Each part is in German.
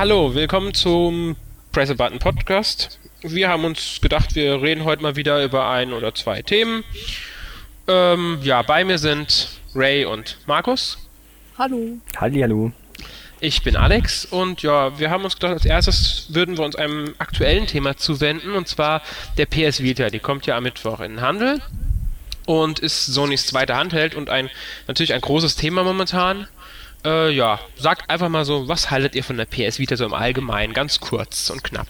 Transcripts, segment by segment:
Hallo, willkommen zum Press a Button Podcast. Wir haben uns gedacht, wir reden heute mal wieder über ein oder zwei Themen. Ähm, ja, bei mir sind Ray und Markus. Hallo. Hallo. Ich bin Alex und ja, wir haben uns gedacht, als erstes würden wir uns einem aktuellen Thema zuwenden und zwar der PS Vita. Die kommt ja am Mittwoch in den Handel und ist Sonys zweite Handheld und ein natürlich ein großes Thema momentan. Äh, ja, sagt einfach mal so, was haltet ihr von der PS Vita so im Allgemeinen, ganz kurz und knapp?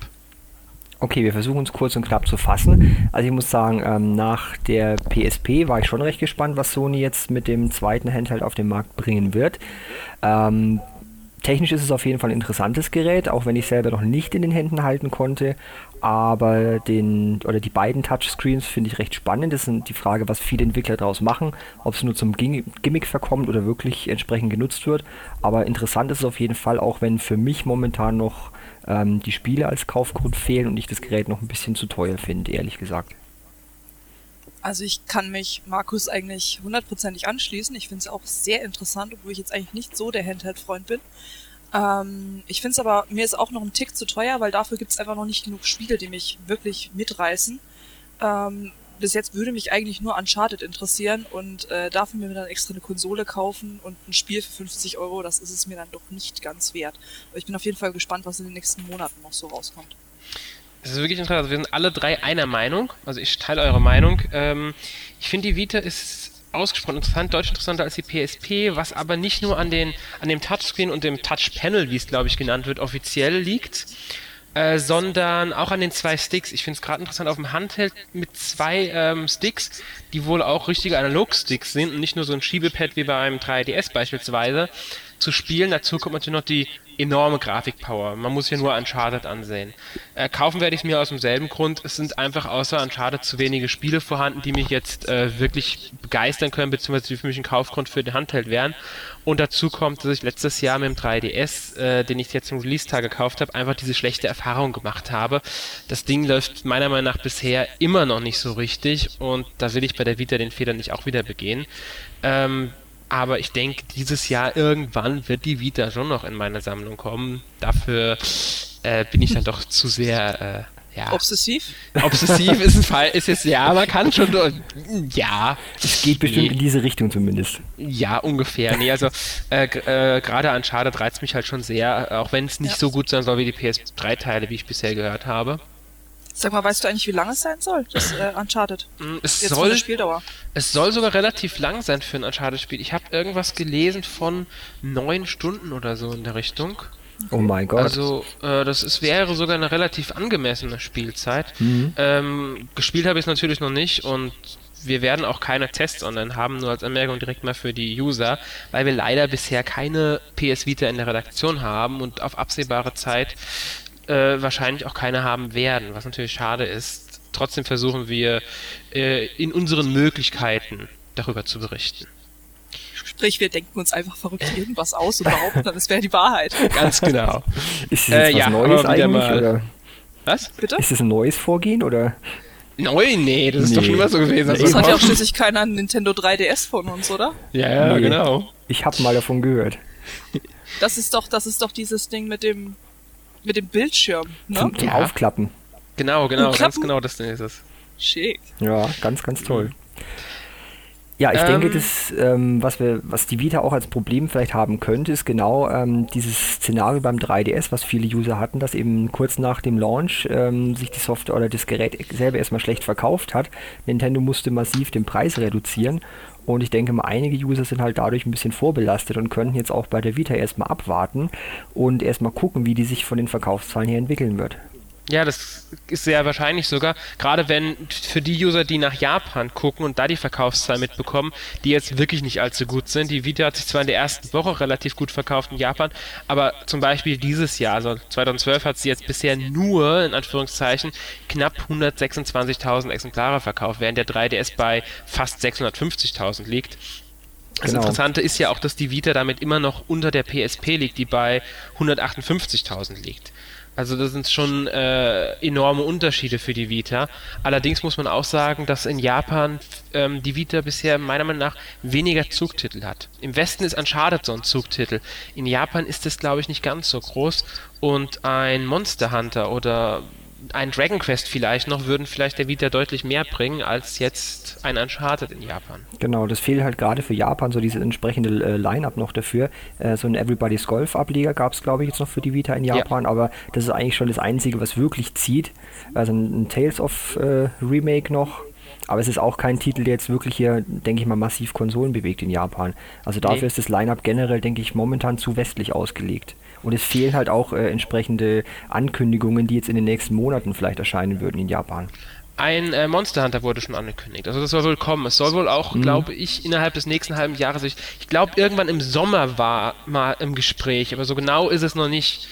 Okay, wir versuchen es kurz und knapp zu fassen. Also ich muss sagen, ähm, nach der PSP war ich schon recht gespannt, was Sony jetzt mit dem zweiten Handheld auf den Markt bringen wird. Ähm, Technisch ist es auf jeden Fall ein interessantes Gerät, auch wenn ich selber noch nicht in den Händen halten konnte. Aber den oder die beiden Touchscreens finde ich recht spannend. Das ist die Frage, was viele Entwickler daraus machen, ob es nur zum Gimmick verkommt oder wirklich entsprechend genutzt wird. Aber interessant ist es auf jeden Fall, auch wenn für mich momentan noch ähm, die Spiele als Kaufgrund fehlen und ich das Gerät noch ein bisschen zu teuer finde, ehrlich gesagt. Also ich kann mich Markus eigentlich hundertprozentig anschließen. Ich finde es auch sehr interessant, obwohl ich jetzt eigentlich nicht so der Handheld-Freund bin. Ähm, ich finde es aber, mir ist auch noch ein Tick zu teuer, weil dafür gibt es einfach noch nicht genug Spiele, die mich wirklich mitreißen. Ähm, bis jetzt würde mich eigentlich nur Uncharted interessieren und äh, dafür mir dann extra eine Konsole kaufen und ein Spiel für 50 Euro, das ist es mir dann doch nicht ganz wert. Aber ich bin auf jeden Fall gespannt, was in den nächsten Monaten noch so rauskommt. Das ist wirklich interessant. Also wir sind alle drei einer Meinung. Also ich teile eure Meinung. Ähm, ich finde, die Vita ist ausgesprochen interessant, deutlich interessanter als die PSP, was aber nicht nur an, den, an dem Touchscreen und dem Touchpanel, wie es glaube ich genannt wird, offiziell liegt, äh, sondern auch an den zwei Sticks. Ich finde es gerade interessant auf dem Handheld mit zwei ähm, Sticks, die wohl auch richtige Analog-Sticks sind und nicht nur so ein Schiebepad wie bei einem 3DS beispielsweise zu spielen. Dazu kommt natürlich noch die enorme Grafikpower. Man muss hier nur Uncharted ansehen. Äh, kaufen werde ich es mir aus demselben Grund. Es sind einfach außer Uncharted zu wenige Spiele vorhanden, die mich jetzt äh, wirklich begeistern können, beziehungsweise die für mich ein Kaufgrund für den Handheld wären. Und dazu kommt, dass ich letztes Jahr mit dem 3DS, äh, den ich jetzt zum Release-Tag gekauft habe, einfach diese schlechte Erfahrung gemacht habe. Das Ding läuft meiner Meinung nach bisher immer noch nicht so richtig und da will ich bei der Vita den Fehler nicht auch wieder begehen. Ähm, aber ich denke, dieses Jahr irgendwann wird die Vita schon noch in meine Sammlung kommen. Dafür äh, bin ich dann doch zu sehr. Äh, ja. Obsessiv? Obsessiv ist ein Fall, ist jetzt, ja, man kann schon, ja. Es geht bestimmt nee. in diese Richtung zumindest. Ja, ungefähr. Nee, also, äh, äh, gerade an Schade reizt mich halt schon sehr, auch wenn es nicht ja. so gut sein soll wie die PS3-Teile, wie ich bisher gehört habe. Sag mal, weißt du eigentlich, wie lang es sein soll, das äh, Uncharted? Mm, es Jetzt soll, Spieldauer. Es soll sogar relativ lang sein für ein Uncharted-Spiel. Ich habe irgendwas gelesen von neun Stunden oder so in der Richtung. Oh mein Gott. Also, äh, das ist, wäre sogar eine relativ angemessene Spielzeit. Mhm. Ähm, gespielt habe ich es natürlich noch nicht und wir werden auch keine Tests online haben, nur als Anmerkung direkt mal für die User, weil wir leider bisher keine PS Vita in der Redaktion haben und auf absehbare Zeit äh, wahrscheinlich auch keine haben werden, was natürlich schade ist. Trotzdem versuchen wir äh, in unseren Möglichkeiten darüber zu berichten. Sprich, wir denken uns einfach verrückt irgendwas aus und behaupten dann, es wäre die Wahrheit. Ganz genau. Ist das äh, was ja, Neues eigentlich? Mal, oder? Was? Bitte? Ist das ein neues Vorgehen oder? Neu? Nee, das ist doch schon immer so gewesen. Das hat ja auch schließlich keiner Nintendo 3DS von uns, oder? Ja, ja, nee, genau. Ich habe mal davon gehört. Das ist doch, das ist doch dieses Ding mit dem mit dem Bildschirm, ne? Zum, zum ja. Aufklappen. Genau, genau, ganz genau das ist es. Schick. Ja, ganz, ganz toll. Ja, ich ähm, denke, das, ähm, was wir, was die Vita auch als Problem vielleicht haben könnte, ist genau ähm, dieses Szenario beim 3DS, was viele User hatten, dass eben kurz nach dem Launch ähm, sich die Software oder das Gerät selber erstmal schlecht verkauft hat. Nintendo musste massiv den Preis reduzieren und ich denke mal, einige User sind halt dadurch ein bisschen vorbelastet und könnten jetzt auch bei der Vita erstmal abwarten und erstmal gucken, wie die sich von den Verkaufszahlen her entwickeln wird. Ja, das ist sehr wahrscheinlich sogar. Gerade wenn für die User, die nach Japan gucken und da die Verkaufszahlen mitbekommen, die jetzt wirklich nicht allzu gut sind. Die Vita hat sich zwar in der ersten Woche relativ gut verkauft in Japan, aber zum Beispiel dieses Jahr, also 2012, hat sie jetzt bisher nur, in Anführungszeichen, knapp 126.000 Exemplare verkauft, während der 3DS bei fast 650.000 liegt. Das genau. Interessante ist ja auch, dass die Vita damit immer noch unter der PSP liegt, die bei 158.000 liegt. Also das sind schon äh, enorme Unterschiede für die Vita. Allerdings muss man auch sagen, dass in Japan ähm, die Vita bisher meiner Meinung nach weniger Zugtitel hat. Im Westen ist Uncharted so ein Zugtitel. In Japan ist es, glaube ich, nicht ganz so groß. Und ein Monster Hunter oder ein Dragon Quest vielleicht noch, würden vielleicht der Vita deutlich mehr bringen als jetzt ein Uncharted in Japan. Genau, das fehlt halt gerade für Japan, so diese entsprechende äh, Line-Up noch dafür. Äh, so ein Everybody's Golf-Ableger gab es, glaube ich, jetzt noch für die Vita in Japan, ja. aber das ist eigentlich schon das Einzige, was wirklich zieht. Also ein, ein Tales of äh, Remake noch, aber es ist auch kein Titel, der jetzt wirklich hier, denke ich mal, massiv Konsolen bewegt in Japan. Also dafür nee. ist das Line-Up generell, denke ich, momentan zu westlich ausgelegt. Und es fehlen halt auch äh, entsprechende Ankündigungen, die jetzt in den nächsten Monaten vielleicht erscheinen würden in Japan. Ein äh, Monster Hunter wurde schon angekündigt. Also das soll wohl kommen. Es soll wohl auch, mhm. glaube ich, innerhalb des nächsten halben Jahres. Ich, ich glaube, irgendwann im Sommer war mal im Gespräch, aber so genau ist es noch nicht.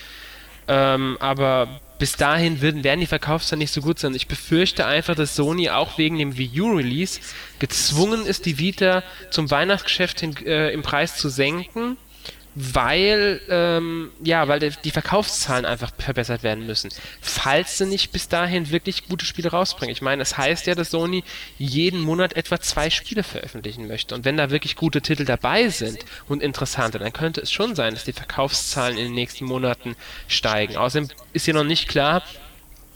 Ähm, aber bis dahin werden, werden die Verkaufszahlen nicht so gut sein. Ich befürchte einfach, dass Sony auch wegen dem Wii U Release gezwungen ist, die Vita zum Weihnachtsgeschäft hin, äh, im Preis zu senken weil ähm, ja, weil die Verkaufszahlen einfach verbessert werden müssen. Falls sie nicht bis dahin wirklich gute Spiele rausbringen. Ich meine, es heißt ja, dass Sony jeden Monat etwa zwei Spiele veröffentlichen möchte. Und wenn da wirklich gute Titel dabei sind und interessante, dann könnte es schon sein, dass die Verkaufszahlen in den nächsten Monaten steigen. Außerdem ist hier noch nicht klar,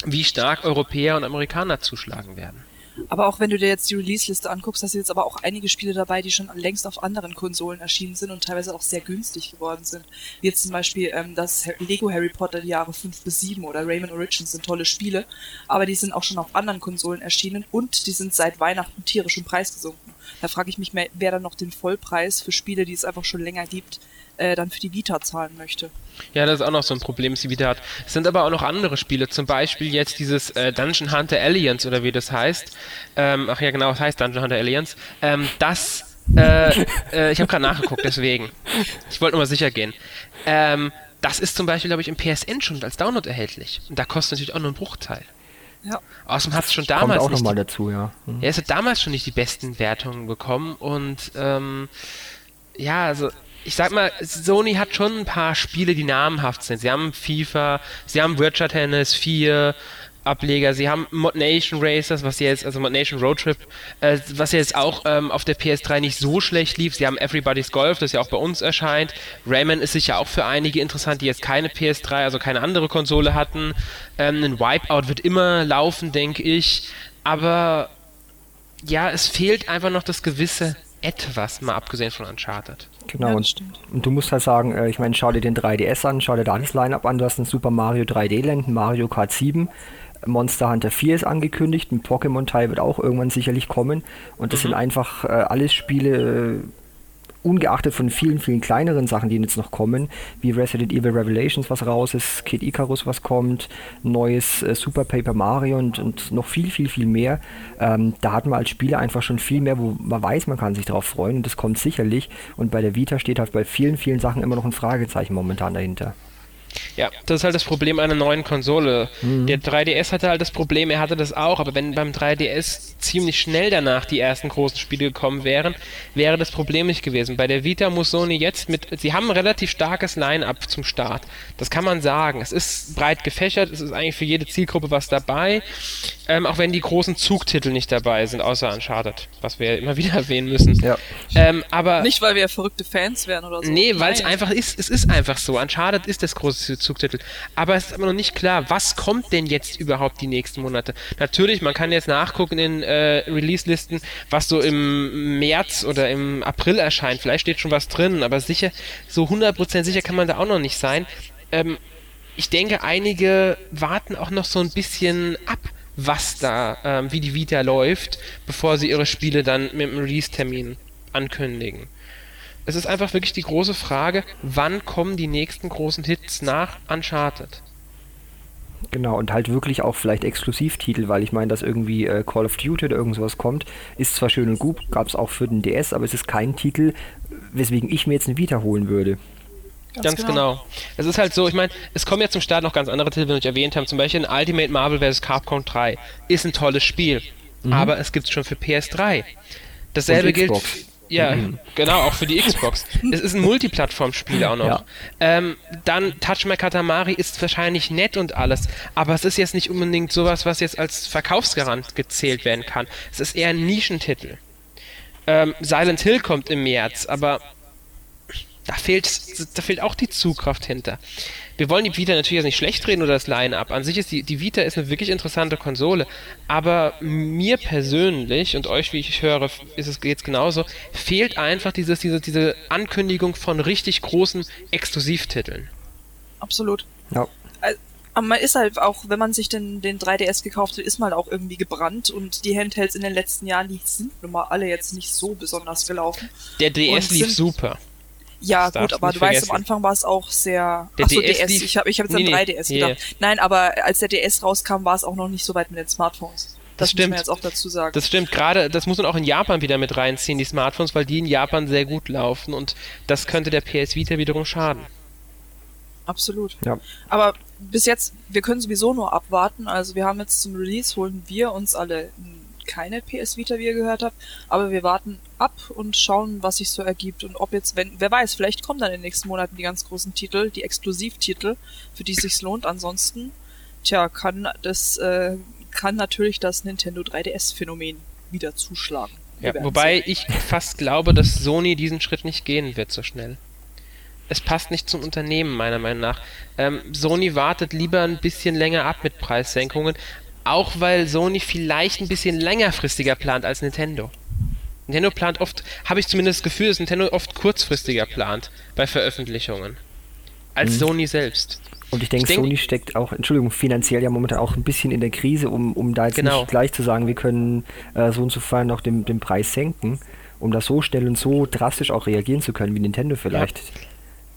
wie stark Europäer und Amerikaner zuschlagen werden. Aber auch wenn du dir jetzt die Release-Liste anguckst, hast du jetzt aber auch einige Spiele dabei, die schon längst auf anderen Konsolen erschienen sind und teilweise auch sehr günstig geworden sind. Wie jetzt zum Beispiel ähm, das Lego Harry Potter die Jahre 5 bis 7 oder Rayman Origins sind tolle Spiele, aber die sind auch schon auf anderen Konsolen erschienen und die sind seit Weihnachten tierisch im Preis gesunken. Da frage ich mich, mehr, wer dann noch den Vollpreis für Spiele, die es einfach schon länger gibt, äh, dann für die Vita zahlen möchte. Ja, das ist auch noch so ein Problem, das die Vita hat. Es sind aber auch noch andere Spiele, zum Beispiel jetzt dieses äh, Dungeon Hunter Alliance oder wie das heißt. Ähm, ach ja, genau, es heißt Dungeon Hunter Alliance. Ähm, das, äh, äh, ich habe gerade nachgeguckt, deswegen. Ich wollte nur mal sicher gehen. Ähm, das ist zum Beispiel, glaube ich, im PSN schon als Download erhältlich. Und da kostet natürlich auch nur einen Bruchteil. Ja. Außerdem hat es schon damals. Kommt auch nochmal dazu, ja. Mhm. Ja, es hat damals schon nicht die besten Wertungen bekommen und ähm, ja, also ich sag mal, Sony hat schon ein paar Spiele, die namhaft sind. Sie haben FIFA, sie haben Virtual Tennis 4, Ableger. Sie haben Mod Nation Racers, was jetzt, also Mod Nation Road Trip, äh, was jetzt auch ähm, auf der PS3 nicht so schlecht lief. Sie haben Everybody's Golf, das ja auch bei uns erscheint. Rayman ist sicher auch für einige interessant, die jetzt keine PS3, also keine andere Konsole hatten. Ähm, ein Wipeout wird immer laufen, denke ich. Aber ja, es fehlt einfach noch das gewisse etwas, mal abgesehen von Uncharted. Genau, ja, und, und, du musst halt sagen, äh, ich meine, schau dir den 3DS an, schau dir da das Line-Up an, du hast ein Super Mario 3D-Land, ein Mario Kart 7, Monster Hunter 4 ist angekündigt, ein Pokémon-Teil wird auch irgendwann sicherlich kommen und das mhm. sind einfach äh, alles Spiele, äh, ungeachtet von vielen, vielen kleineren Sachen, die jetzt noch kommen, wie Resident Evil Revelations, was raus ist, Kid Icarus, was kommt, neues äh, Super Paper Mario und, und noch viel, viel, viel mehr. Ähm, da hat man als Spieler einfach schon viel mehr, wo man weiß, man kann sich darauf freuen und das kommt sicherlich. Und bei der Vita steht halt bei vielen, vielen Sachen immer noch ein Fragezeichen momentan dahinter. Ja, das ist halt das Problem einer neuen Konsole. Mhm. Der 3DS hatte halt das Problem, er hatte das auch, aber wenn beim 3DS ziemlich schnell danach die ersten großen Spiele gekommen wären, wäre das Problem nicht gewesen. Bei der Vita muss Sony jetzt mit, sie haben ein relativ starkes Line-Up zum Start. Das kann man sagen. Es ist breit gefächert, es ist eigentlich für jede Zielgruppe was dabei, ähm, auch wenn die großen Zugtitel nicht dabei sind, außer Uncharted, was wir ja immer wieder erwähnen müssen. Ja. Ähm, aber nicht, weil wir verrückte Fans wären oder so. Nee, weil es einfach ist, es ist einfach so. Uncharted ist das große Zugtitel. Aber es ist immer noch nicht klar, was kommt denn jetzt überhaupt die nächsten Monate. Natürlich, man kann jetzt nachgucken in äh, Release-Listen, was so im März oder im April erscheint. Vielleicht steht schon was drin, aber sicher, so 100% sicher kann man da auch noch nicht sein. Ähm, ich denke, einige warten auch noch so ein bisschen ab, was da, ähm, wie die Vita läuft, bevor sie ihre Spiele dann mit dem Release-Termin ankündigen es ist einfach wirklich die große Frage, wann kommen die nächsten großen Hits nach Uncharted? Genau, und halt wirklich auch vielleicht Exklusivtitel, weil ich meine, dass irgendwie äh, Call of Duty oder irgendwas kommt, ist zwar schön und gut, gab es auch für den DS, aber es ist kein Titel, weswegen ich mir jetzt eine Vita holen würde. Ganz, ganz genau. genau. Es ist halt so, ich meine, es kommen ja zum Start noch ganz andere Titel, wie wir erwähnt haben. Zum Beispiel ein Ultimate Marvel vs. Capcom 3. Ist ein tolles Spiel. Mhm. Aber es gibt es schon für PS3. Dasselbe gilt Ja, mhm. genau, auch für die Xbox. es ist ein Multiplattform-Spiel auch noch. Ja. Ähm, dann Touch My Katamari ist wahrscheinlich nett und alles, aber es ist jetzt nicht unbedingt sowas, was jetzt als Verkaufsgarant gezählt werden kann. Es ist eher ein Nischentitel. Ähm, Silent Hill kommt im März, aber da fehlt, da fehlt auch die Zugkraft hinter. Wir wollen die Vita natürlich jetzt nicht schlecht reden oder das Line-Up. An sich ist die, die Vita ist eine wirklich interessante Konsole, aber mir persönlich und euch, wie ich höre, ist es jetzt genauso, fehlt einfach dieses, diese, diese Ankündigung von richtig großen Exklusivtiteln. Absolut. Ja. Aber man ist halt auch, wenn man sich den, den 3DS gekauft hat, ist man auch irgendwie gebrannt und die Handhelds in den letzten Jahren, die sind nun mal alle jetzt nicht so besonders gelaufen. Der DS lief super. Ja, das gut, aber du vergessen. weißt, am Anfang war es auch sehr. Der Achso, DS. DS. Ich habe ich hab jetzt nee, an 3DS nee, gedacht. Yeah. Nein, aber als der DS rauskam, war es auch noch nicht so weit mit den Smartphones. Das, das stimmt. muss man jetzt auch dazu sagen. Das stimmt, gerade, das muss man auch in Japan wieder mit reinziehen, die Smartphones, weil die in Japan sehr gut laufen und das könnte der PS Vita wiederum schaden. Absolut. Ja. Aber bis jetzt, wir können sowieso nur abwarten. Also wir haben jetzt zum Release, holen wir uns alle keine PS Vita, wie ihr gehört habt, aber wir warten ab und schauen, was sich so ergibt und ob jetzt, wenn, wer weiß, vielleicht kommen dann in den nächsten Monaten die ganz großen Titel, die Exklusivtitel, für die es sich lohnt. Ansonsten, tja, kann das, äh, kann natürlich das Nintendo 3DS-Phänomen wieder zuschlagen. Ja, wobei ich fast glaube, dass Sony diesen Schritt nicht gehen wird so schnell. Es passt nicht zum Unternehmen, meiner Meinung nach. Ähm, Sony wartet lieber ein bisschen länger ab mit Preissenkungen, auch weil Sony vielleicht ein bisschen längerfristiger plant als Nintendo. Nintendo plant oft, habe ich zumindest das Gefühl, dass Nintendo oft kurzfristiger plant bei Veröffentlichungen. Als mhm. Sony selbst. Und ich denke, denk, Sony steckt auch, Entschuldigung, finanziell ja momentan auch ein bisschen in der Krise, um, um da jetzt genau. nicht gleich zu sagen, wir können äh, so und so fern noch den, den Preis senken, um da so schnell und so drastisch auch reagieren zu können, wie Nintendo vielleicht. Ja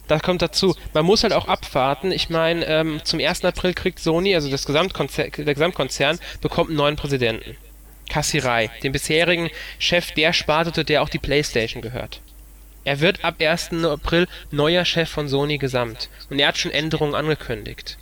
das kommt dazu. Man muss halt auch abwarten. Ich meine, ähm, zum 1. April kriegt Sony, also das Gesamtkonzer der Gesamtkonzern, bekommt einen neuen Präsidenten. Kassirai, den bisherigen Chef der Sparte, der auch die Playstation gehört. Er wird ab 1. April neuer Chef von Sony Gesamt. Und er hat schon Änderungen angekündigt.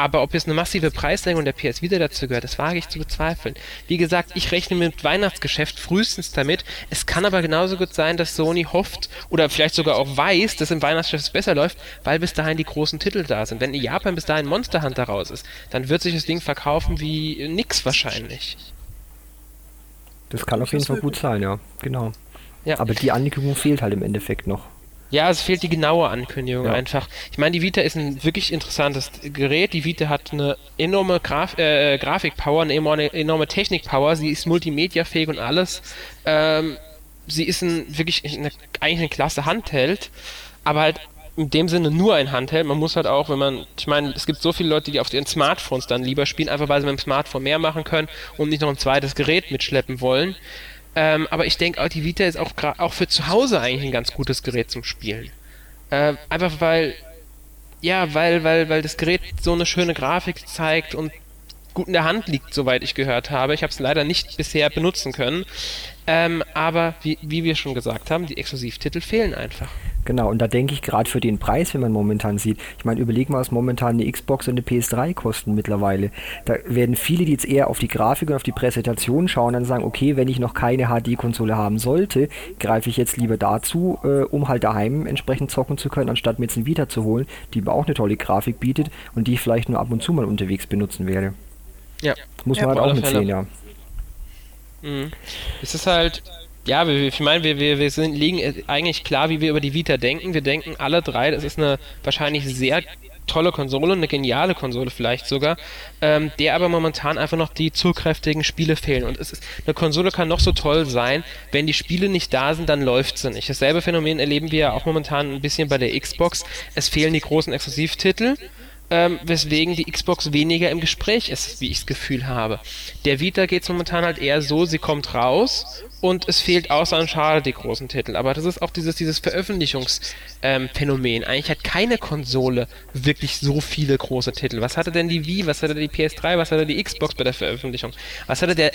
Aber ob jetzt eine massive Preissenkung der PS Vita dazu gehört, das wage ich zu bezweifeln. Wie gesagt, ich rechne mit Weihnachtsgeschäft frühestens damit. Es kann aber genauso gut sein, dass Sony hofft oder vielleicht sogar auch weiß, dass im Weihnachtsgeschäft es besser läuft, weil bis dahin die großen Titel da sind. Wenn in Japan bis dahin Monster Hunter raus ist, dann wird sich das Ding verkaufen wie nix wahrscheinlich. Das kann auf jeden Fall gut sein, ja, genau. Ja. Aber die Ankündigung fehlt halt im Endeffekt noch. Ja, es fehlt die genaue Ankündigung ja. einfach. Ich meine, die Vita ist ein wirklich interessantes Gerät. Die Vita hat eine enorme Graf äh, Grafikpower, eine enorme, enorme Technikpower. Sie ist multimediafähig und alles. Ähm, sie ist ein, wirklich eine, eigentlich eine klasse Handheld, aber halt in dem Sinne nur ein Handheld. Man muss halt auch, wenn man, ich meine, es gibt so viele Leute, die auf ihren Smartphones dann lieber spielen, einfach weil sie mit dem Smartphone mehr machen können und nicht noch ein zweites Gerät mitschleppen wollen. Ähm, aber ich denke, die Vita ist auch, auch für zu Hause eigentlich ein ganz gutes Gerät zum Spielen. Äh, einfach weil, ja, weil, weil, weil das Gerät so eine schöne Grafik zeigt und gut in der Hand liegt, soweit ich gehört habe. Ich habe es leider nicht bisher benutzen können. Ähm, aber wie, wie wir schon gesagt haben, die Exklusivtitel fehlen einfach. Genau, und da denke ich gerade für den Preis, wenn man momentan sieht, ich meine, überleg mal, was momentan eine Xbox und eine PS3 kosten mittlerweile. Da werden viele, die jetzt eher auf die Grafik und auf die Präsentation schauen, dann sagen, okay, wenn ich noch keine HD-Konsole haben sollte, greife ich jetzt lieber dazu, äh, um halt daheim entsprechend zocken zu können, anstatt mir jetzt ein Vita zu holen, die mir auch eine tolle Grafik bietet und die ich vielleicht nur ab und zu mal unterwegs benutzen werde. Ja. Muss man ja, halt auch mit sehen, ja. Mhm. Es ist halt, ja, ich meine, wir, wir, wir sind, liegen eigentlich klar, wie wir über die Vita denken. Wir denken alle drei, das ist eine wahrscheinlich sehr tolle Konsole, eine geniale Konsole vielleicht sogar, ähm, der aber momentan einfach noch die zugkräftigen Spiele fehlen. Und es ist, eine Konsole kann noch so toll sein, wenn die Spiele nicht da sind, dann läuft sie nicht. Dasselbe Phänomen erleben wir ja auch momentan ein bisschen bei der Xbox. Es fehlen die großen Exklusivtitel ähm, weswegen die Xbox weniger im Gespräch ist, wie ich das Gefühl habe. Der Vita geht es momentan halt eher so, sie kommt raus und es fehlt außer an Schade die großen Titel. Aber das ist auch dieses, dieses Veröffentlichungsphänomen. Ähm, Eigentlich hat keine Konsole wirklich so viele große Titel. Was hatte denn die Wii, was hatte die PS3, was hatte die Xbox bei der Veröffentlichung? Was hatte der,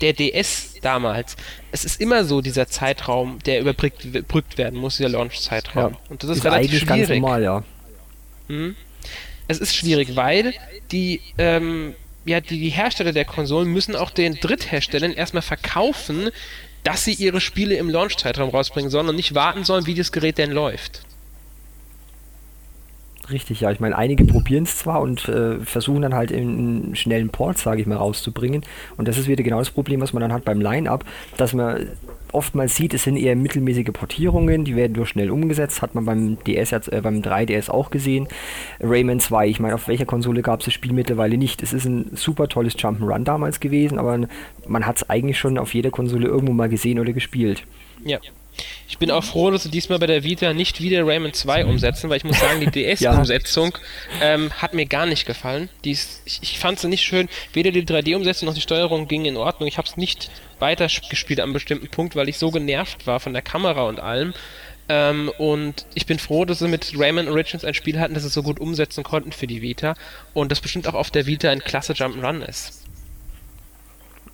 der DS damals? Es ist immer so dieser Zeitraum, der überbrückt werden muss, dieser Launch-Zeitraum. Ja, und das ist, ist relativ schwierig. Ganz normal, ja. Hm? Es ist schwierig, weil die, ähm, ja, die, die Hersteller der Konsolen müssen auch den Drittherstellern erstmal verkaufen, dass sie ihre Spiele im Launch-Zeitraum rausbringen sollen und nicht warten sollen, wie das Gerät denn läuft. Richtig, ja. Ich meine, einige probieren es zwar und äh, versuchen dann halt einen schnellen Port, sage ich mal, rauszubringen. Und das ist wieder genau das Problem, was man dann hat beim Line-Up, dass man oftmals sieht, es sind eher mittelmäßige Portierungen, die werden nur schnell umgesetzt, hat man beim DS, äh, beim 3DS auch gesehen. Rayman 2, ich meine, auf welcher Konsole gab es das Spiel mittlerweile nicht? Es ist ein super tolles Jump'n'Run damals gewesen, aber man hat es eigentlich schon auf jeder Konsole irgendwo mal gesehen oder gespielt. Ja. Ich bin auch froh, dass sie diesmal bei der Vita nicht wieder Rayman 2 umsetzen, weil ich muss sagen, die DS-Umsetzung ja. ähm, hat mir gar nicht gefallen. Ist, ich, ich fand sie nicht schön. Weder die 3D-Umsetzung noch die Steuerung ging in Ordnung. Ich habe es nicht weitergespielt an einem bestimmten Punkt, weil ich so genervt war von der Kamera und allem. Ähm, und ich bin froh, dass sie mit Rayman Origins ein Spiel hatten, das sie so gut umsetzen konnten für die Vita. Und das bestimmt auch auf der Vita ein klasse Jump'n'Run ist.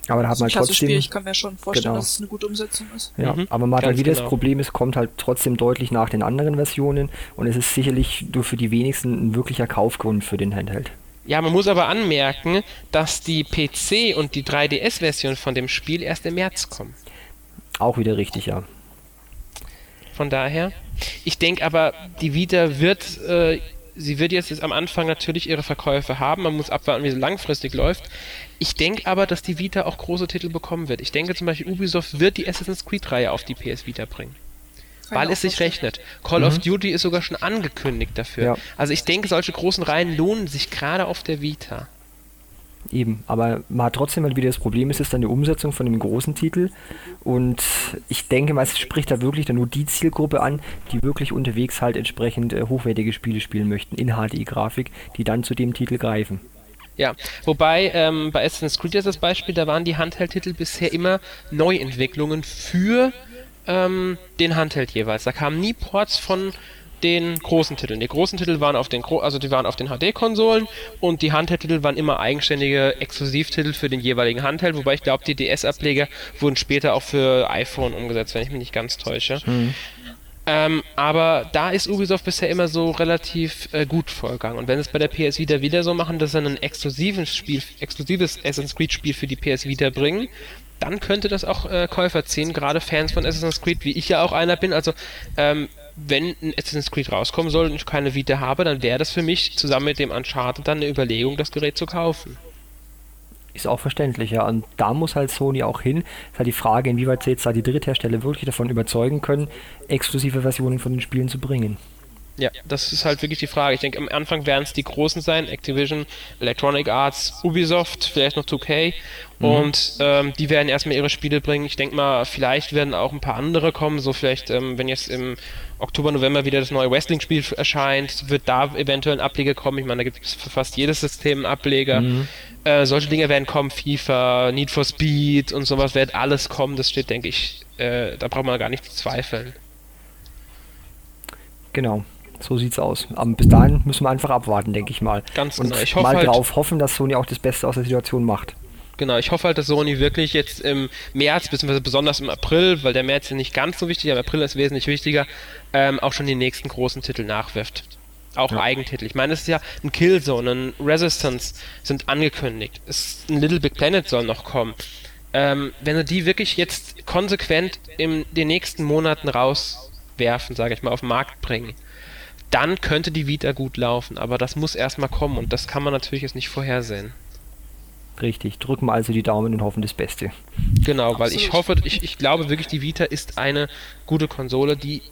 Aber da hat man trotzdem. Spiel. Ich kann mir schon vorstellen, genau. dass es eine gute Umsetzung ist. Ja, mhm, aber man hat halt wieder genau. das Problem, es kommt halt trotzdem deutlich nach den anderen Versionen und es ist sicherlich nur für die wenigsten ein wirklicher Kaufgrund für den Handheld. Ja, man muss aber anmerken, dass die PC und die 3DS-Version von dem Spiel erst im März kommen. Auch wieder richtig, ja. Von daher, ich denke aber, die Vita wird äh, sie wird jetzt, jetzt am Anfang natürlich ihre Verkäufe haben. Man muss abwarten, wie sie langfristig läuft. Ich denke aber, dass die Vita auch große Titel bekommen wird. Ich denke zum Beispiel, Ubisoft wird die Assassin's Creed-Reihe auf die PS Vita bringen. Kann weil es sich rechnet. Call mhm. of Duty ist sogar schon angekündigt dafür. Ja. Also ich denke, solche großen Reihen lohnen sich gerade auf der Vita. Eben, aber man trotzdem halt wieder das Problem, es ist dann die Umsetzung von dem großen Titel und ich denke mal, es spricht da wirklich dann nur die Zielgruppe an, die wirklich unterwegs halt entsprechend äh, hochwertige Spiele spielen möchten in HDI-Grafik, die dann zu dem Titel greifen. Ja, wobei ähm, bei Assassin's Creed ist das Beispiel, da waren die Handheld-Titel bisher immer Neuentwicklungen für ähm, den Handheld jeweils. Da kamen nie Ports von den großen Titeln. Die großen Titel waren auf den Gro also die waren auf den HD-Konsolen und die Handheld-Titel waren immer eigenständige Exklusivtitel für den jeweiligen Handheld, wobei ich glaube, die DS-Ableger wurden später auch für iPhone umgesetzt, wenn ich mich nicht ganz täusche. Mhm. Ähm, aber da ist Ubisoft bisher immer so relativ äh, gut vorgegangen. Und wenn es bei der PS Vita wieder so machen, dass sie ein exklusives Spiel, exklusives Assassin's Creed Spiel für die PS Vita bringen, dann könnte das auch äh, Käufer ziehen, gerade Fans von Assassin's Creed, wie ich ja auch einer bin. Also ähm, wenn ein Assassin's Creed rauskommen soll und ich keine Vita habe, dann wäre das für mich zusammen mit dem Uncharted dann eine Überlegung, das Gerät zu kaufen. Ist auch verständlich, ja. Und da muss halt Sony auch hin. Ist halt die Frage, inwieweit sie jetzt da die Dritthersteller wirklich davon überzeugen können, exklusive Versionen von den Spielen zu bringen. Ja, das ist halt wirklich die Frage. Ich denke, am Anfang werden es die Großen sein, Activision, Electronic Arts, Ubisoft, vielleicht noch 2K. Mhm. Und ähm, die werden erstmal ihre Spiele bringen. Ich denke mal, vielleicht werden auch ein paar andere kommen. So vielleicht, ähm, wenn jetzt im Oktober, November wieder das neue Wrestling-Spiel erscheint, wird da eventuell ein Ableger kommen. Ich meine, da gibt es für fast jedes System einen Ableger. Mhm. Äh, solche Dinge werden kommen, FIFA, Need for Speed und sowas wird alles kommen. Das steht, denke ich, äh, da braucht man gar nicht zu zweifeln. Genau. So sieht's aus. Aber bis dahin müssen wir einfach abwarten, denke ich mal. Ganz und genau. Ich hoffe mal halt, drauf hoffen, dass Sony auch das Beste aus der Situation macht. Genau, ich hoffe halt, dass Sony wirklich jetzt im März, beziehungsweise besonders im April, weil der März ist nicht ganz so wichtig, aber April ist wesentlich wichtiger, ähm, auch schon die nächsten großen Titel nachwirft. Auch ja. Eigentitel. Ich meine, es ist ja ein Killzone, ein Resistance sind angekündigt. Es, ein Little Big Planet soll noch kommen. Ähm, wenn sie die wirklich jetzt konsequent in den nächsten Monaten rauswerfen, sage ich mal, auf den Markt bringen, dann könnte die Vita gut laufen. Aber das muss erstmal kommen und das kann man natürlich jetzt nicht vorhersehen. Richtig, drücken wir also die Daumen und hoffen das Beste. Genau, weil ich hoffe, ich, ich glaube wirklich, die Vita ist eine gute Konsole, die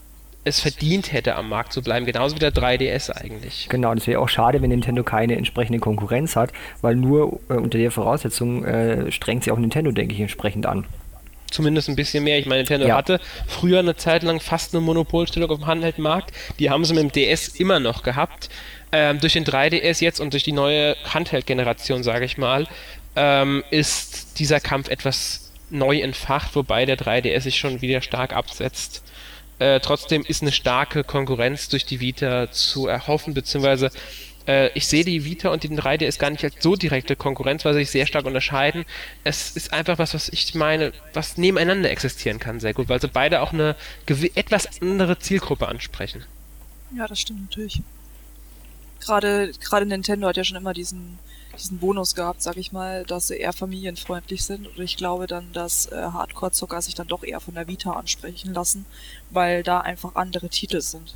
es verdient hätte, am Markt zu bleiben. Genauso wie der 3DS eigentlich. Genau, das wäre auch schade, wenn Nintendo keine entsprechende Konkurrenz hat, weil nur äh, unter der Voraussetzung äh, strengt sich auch Nintendo, denke ich, entsprechend an zumindest ein bisschen mehr. Ich meine, Nintendo ja. hatte früher eine Zeit lang fast eine Monopolstellung auf dem Handheldmarkt. Die haben sie mit dem DS immer noch gehabt. Ähm, durch den 3DS jetzt und durch die neue Handheld-Generation, sage ich mal, ähm, ist dieser Kampf etwas neu entfacht, wobei der 3DS sich schon wieder stark absetzt. Äh, trotzdem ist eine starke Konkurrenz durch die Vita zu erhoffen, beziehungsweise äh, ich sehe die Vita und den 3DS gar nicht als so direkte Konkurrenz, weil sie sich sehr stark unterscheiden. Es ist einfach was, was ich meine, was nebeneinander existieren kann, sehr gut, weil sie beide auch eine etwas andere Zielgruppe ansprechen. Ja, das stimmt natürlich. Gerade, gerade Nintendo hat ja schon immer diesen, diesen Bonus gehabt, sag ich mal, dass sie eher familienfreundlich sind. Und ich glaube dann, dass äh, Hardcore-Zocker sich dann doch eher von der Vita ansprechen lassen, weil da einfach andere Titel sind.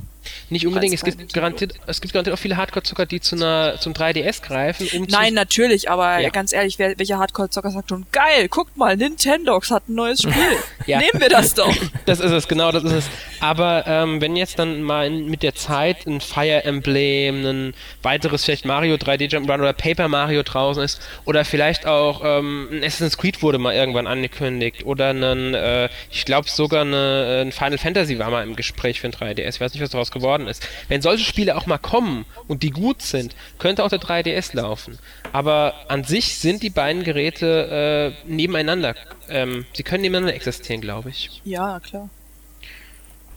Nicht unbedingt, es gibt, garantiert, es gibt garantiert auch viele Hardcore-Zocker, die zu einer, zum 3DS greifen. Um Nein, natürlich, aber ja. ganz ehrlich, wer, welcher Hardcore-Zocker sagt schon, geil, guckt mal, Nintendox hat ein neues Spiel. Nehmen wir das doch. Das ist es, genau, das ist es. Aber ähm, wenn jetzt dann mal in, mit der Zeit ein Fire Emblem, ein weiteres vielleicht Mario 3D Jump Run oder Paper Mario draußen ist oder vielleicht auch ähm, ein Assassin's Creed wurde mal irgendwann angekündigt oder ein, äh, ich glaube sogar eine, ein Final Fantasy war mal im Gespräch für ein 3DS. Ich weiß nicht, was daraus geworden ist. Wenn solche Spiele auch mal kommen und die gut sind, könnte auch der 3DS laufen. Aber an sich sind die beiden Geräte äh, nebeneinander. Ähm, sie können nebeneinander existieren, glaube ich. Ja, klar.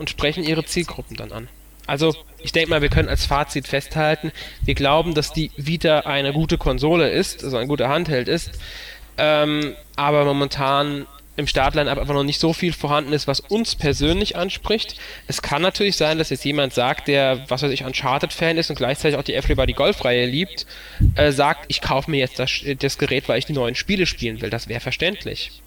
Und sprechen ihre Zielgruppen dann an. Also, ich denke mal, wir können als Fazit festhalten, wir glauben, dass die Vita eine gute Konsole ist, also ein guter Handheld ist, ähm, aber momentan im Startline einfach noch nicht so viel vorhanden ist, was uns persönlich anspricht. Es kann natürlich sein, dass jetzt jemand sagt, der, was weiß ich, Uncharted-Fan ist und gleichzeitig auch die Everybody Golf-Reihe liebt, äh, sagt, ich kaufe mir jetzt das, das Gerät, weil ich die neuen Spiele spielen will. Das wäre verständlich.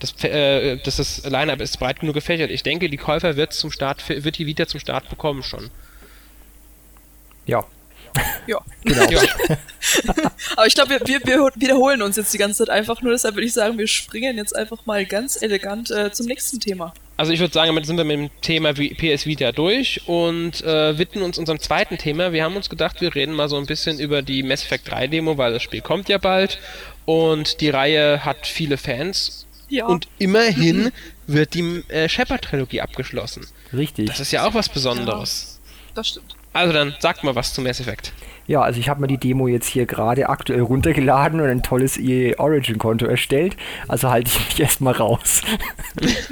Das, äh, das ist Line-Up ist breit genug gefächert. Ich denke, die Käufer wird zum Start, wird die wieder zum Start bekommen schon. Ja. Ja. Genau. Ja. Aber ich glaube, wir, wir, wir, wiederholen uns jetzt die ganze Zeit einfach nur. Deshalb würde ich sagen, wir springen jetzt einfach mal ganz elegant äh, zum nächsten Thema. Also ich würde sagen, damit sind wir mit dem Thema PS Vita durch und äh, widmen uns unserem zweiten Thema. Wir haben uns gedacht, wir reden mal so ein bisschen über die Mass Effect 3 Demo, weil das Spiel kommt ja bald und die Reihe hat viele Fans ja. Und immerhin mhm. wird die äh, Shepard-Trilogie abgeschlossen. Richtig. Das ist ja auch was Besonderes. Ja, das stimmt. Also dann sag mal was zum Mass Effect. Ja, also ich habe mir die Demo jetzt hier gerade aktuell runtergeladen und ein tolles EA Origin Konto erstellt. Also halte ich mich erstmal raus.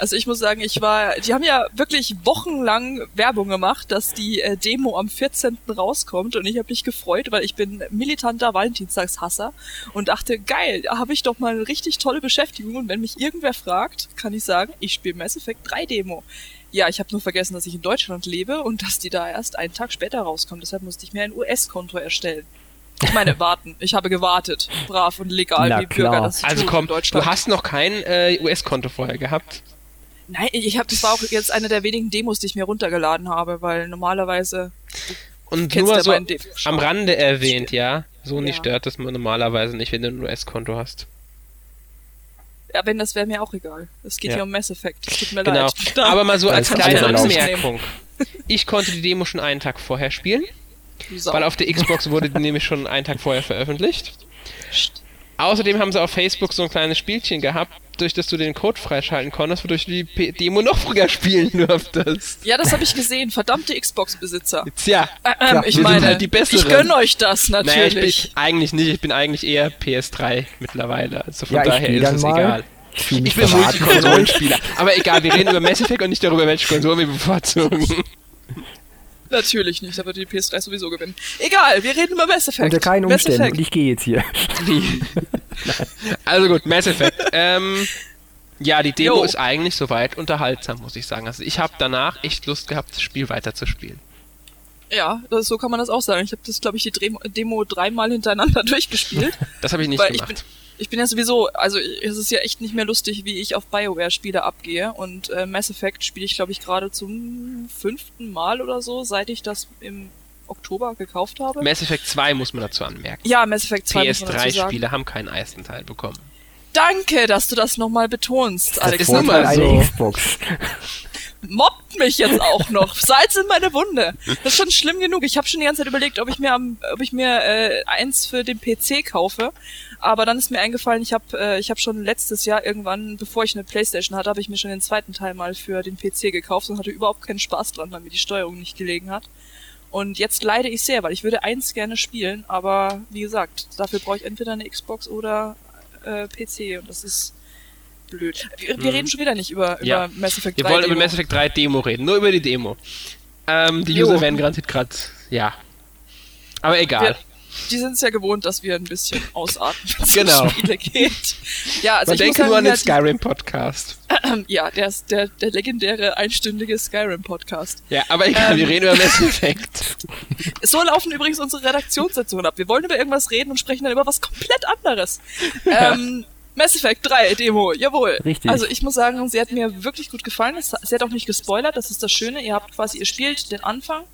Also ich muss sagen, ich war, die haben ja wirklich wochenlang Werbung gemacht, dass die äh, Demo am 14. rauskommt und ich habe mich gefreut, weil ich bin militanter Valentinstagshasser und dachte, geil, da habe ich doch mal eine richtig tolle Beschäftigung und wenn mich irgendwer fragt, kann ich sagen, ich spiele Mass Effect 3 Demo. Ja, ich habe nur vergessen, dass ich in Deutschland lebe und dass die da erst einen Tag später rauskommt. Deshalb musste ich mir ein US-Konto erstellen. Ich meine, warten. Ich habe gewartet. Brav und legal Na, wie klar. Bürger das Also komm, du hast noch kein äh, US-Konto vorher gehabt. Nein, ich habe das war auch jetzt eine der wenigen Demos, die ich mir runtergeladen habe, weil normalerweise und nur so am Rande erwähnt, ja. So nicht ja. stört das man normalerweise nicht, wenn du ein US-Konto hast. Ja, wenn das wäre mir auch egal. Es geht ja. hier um Mass Effect. Es tut mir genau. leid. Aber mal so als kleine Anmerkung. Ich konnte die Demo schon einen Tag vorher spielen. So. Weil auf der Xbox wurde die nämlich schon einen Tag vorher veröffentlicht. Außerdem haben sie auf Facebook so ein kleines Spielchen gehabt, durch das du den Code freischalten konntest, wodurch du die P Demo noch früher spielen durftest. Ja, das habe ich gesehen. Verdammte Xbox-Besitzer. Tja, äh, ähm, ja, ich meine, halt die besseren. ich gönn euch das natürlich. Naja, ich bin, eigentlich nicht. Ich bin eigentlich eher PS3 mittlerweile. Also von ja, daher ist es mal. egal. Ich, ich bin Multikonsolenspieler. Aber egal, wir reden über Mass Effect und nicht darüber, welche Konsole wir bevorzugen. Natürlich nicht, aber die PS3 sowieso gewinnen. Egal, wir reden über Mass Effect. Unter keinen Umständen. Und ich gehe jetzt hier. also gut, Mass Effect. Ähm, ja, die Demo jo. ist eigentlich soweit unterhaltsam, muss ich sagen. Also ich habe danach echt Lust gehabt, das Spiel weiterzuspielen. Ja, das, so kann man das auch sagen. Ich habe das, glaube ich, die Demo dreimal hintereinander durchgespielt. Das habe ich nicht gemacht. Ich bin, ich bin ja sowieso, also es ist ja echt nicht mehr lustig, wie ich auf Bioware-Spiele abgehe. Und äh, Mass Effect spiele ich, glaube ich, gerade zum fünften Mal oder so, seit ich das im Oktober gekauft habe. Mass Effect 2 muss man dazu anmerken. Ja, Mass Effect 2 PS3-Spiele haben keinen ersten Teil bekommen. Danke, dass du das nochmal betonst, das Alex. Ist nun mal so. Xbox. Mobbt mich jetzt auch noch. Salz in meine Wunde. Das ist schon schlimm genug. Ich habe schon die ganze Zeit überlegt, ob ich mir, am, ob ich mir äh, eins für den PC kaufe. Aber dann ist mir eingefallen, ich habe äh, ich hab schon letztes Jahr irgendwann, bevor ich eine Playstation hatte, habe ich mir schon den zweiten Teil mal für den PC gekauft und hatte überhaupt keinen Spaß dran, weil mir die Steuerung nicht gelegen hat. Und jetzt leide ich sehr, weil ich würde eins gerne spielen, aber wie gesagt, dafür brauche ich entweder eine Xbox oder äh, PC und das ist blöd. Wir, wir hm. reden schon wieder nicht über, ja. über Mass Effect 3 Wir wollen Demo. über Mass Effect 3 Demo reden, nur über die Demo. Ähm, die jo. User werden garantiert gerade, ja. Aber egal. Wir, die sind es ja gewohnt, dass wir ein bisschen ausatmen, wenn es Genau. um Spiele geht. Ja, also Man denke sagen, nur an den Skyrim-Podcast. Ja, der, der, der legendäre einstündige Skyrim-Podcast. Ja, aber egal, Ähm. wir reden über Mass Effect. So laufen übrigens unsere Redaktionssitzungen ab. Wir wollen über irgendwas reden und sprechen dann über was komplett anderes. Ähm, Mass Effect 3 Demo, jawohl. Richtig. Also ich muss sagen, sie hat mir wirklich gut gefallen. Sie hat auch nicht gespoilert, das ist das Schöne. Ihr habt quasi, ihr spielt den Anfang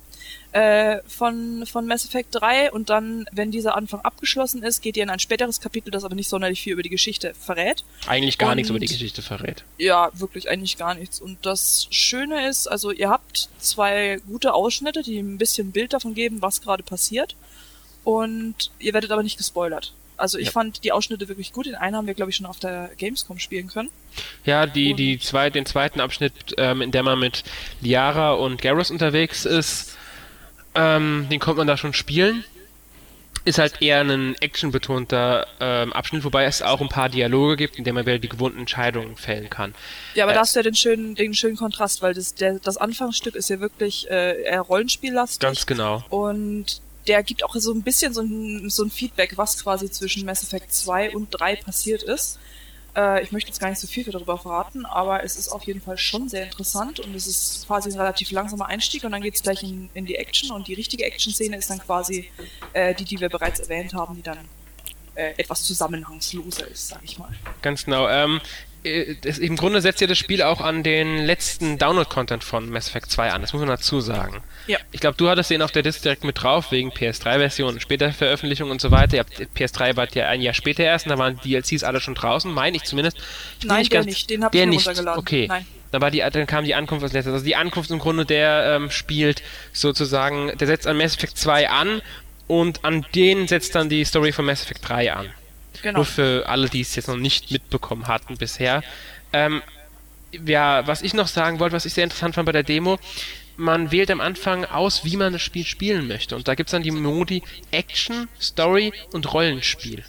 äh, von, von Mass Effect 3 und dann, wenn dieser Anfang abgeschlossen ist, geht ihr in ein späteres Kapitel, das aber nicht sonderlich viel über die Geschichte verrät. Eigentlich gar nichts Und- über die Geschichte verrät. Ja, wirklich eigentlich gar nichts. Und das Schöne ist, also ihr habt zwei gute Ausschnitte, die ein bisschen Bild davon geben, was gerade passiert. Und ihr werdet aber nicht gespoilert. Also ich Ja. fand die Ausschnitte wirklich gut. Den einen haben wir, glaube ich, schon auf der Gamescom spielen können. Ja, die, die zwei, den zweiten Abschnitt, ähm, in der man mit Liara und Garrus unterwegs ist, ähm, den konnte man da schon spielen. Ist halt eher ein actionbetonter ähm, Abschnitt, wobei es auch ein paar Dialoge gibt, in denen man wieder die gewohnten Entscheidungen fällen kann. Ja, aber Äh. da hast du ja den schönen, den schönen Kontrast, weil das, der, das Anfangsstück ist ja wirklich äh, eher Rollenspiellastig. Ganz genau. Und der gibt auch so ein bisschen so ein, so ein Feedback, was quasi zwischen Mass Effect 2 und 3 passiert ist. Äh, ich möchte jetzt gar nicht so viel darüber verraten, aber es ist auf jeden Fall schon sehr interessant und es ist quasi ein relativ langsamer Einstieg und dann geht es gleich in, in die Action und die richtige Action-Szene ist dann quasi äh, die, die wir bereits erwähnt haben, die dann äh, etwas zusammenhangsloser ist, sag ich mal. Ganz genau. Ähm, äh, das, Im Grunde setzt ja das Spiel auch an den letzten Download-Content von Mass Effect 2 an, das muss man dazu sagen. Ja. Ich glaube, du hattest den auf der Disk direkt mit drauf, wegen PS3-Version, später Veröffentlichung und so weiter. Ihr habt, PS3 war ja ein Jahr später erst, und da waren die DLCs alle schon draußen, meine ich zumindest. Ich Nein, der ganz- nicht. Den hab der ich nicht. runtergeladen. Okay. Nein. Dann, war die, dann kam die Ankunft als letztes. Also die Ankunft im Grunde, der ähm, spielt sozusagen, der setzt an Mass Effect 2 an und an den setzt dann die Story von Mass Effect 3 an. Genau. Nur für alle, die es jetzt noch nicht mitbekommen hatten bisher. Ähm, ja, was ich noch sagen wollte, was ich sehr interessant fand bei der Demo, man wählt am Anfang aus, wie man das Spiel spielen möchte. Und da gibt es dann die Modi Action, Story und Rollenspiel.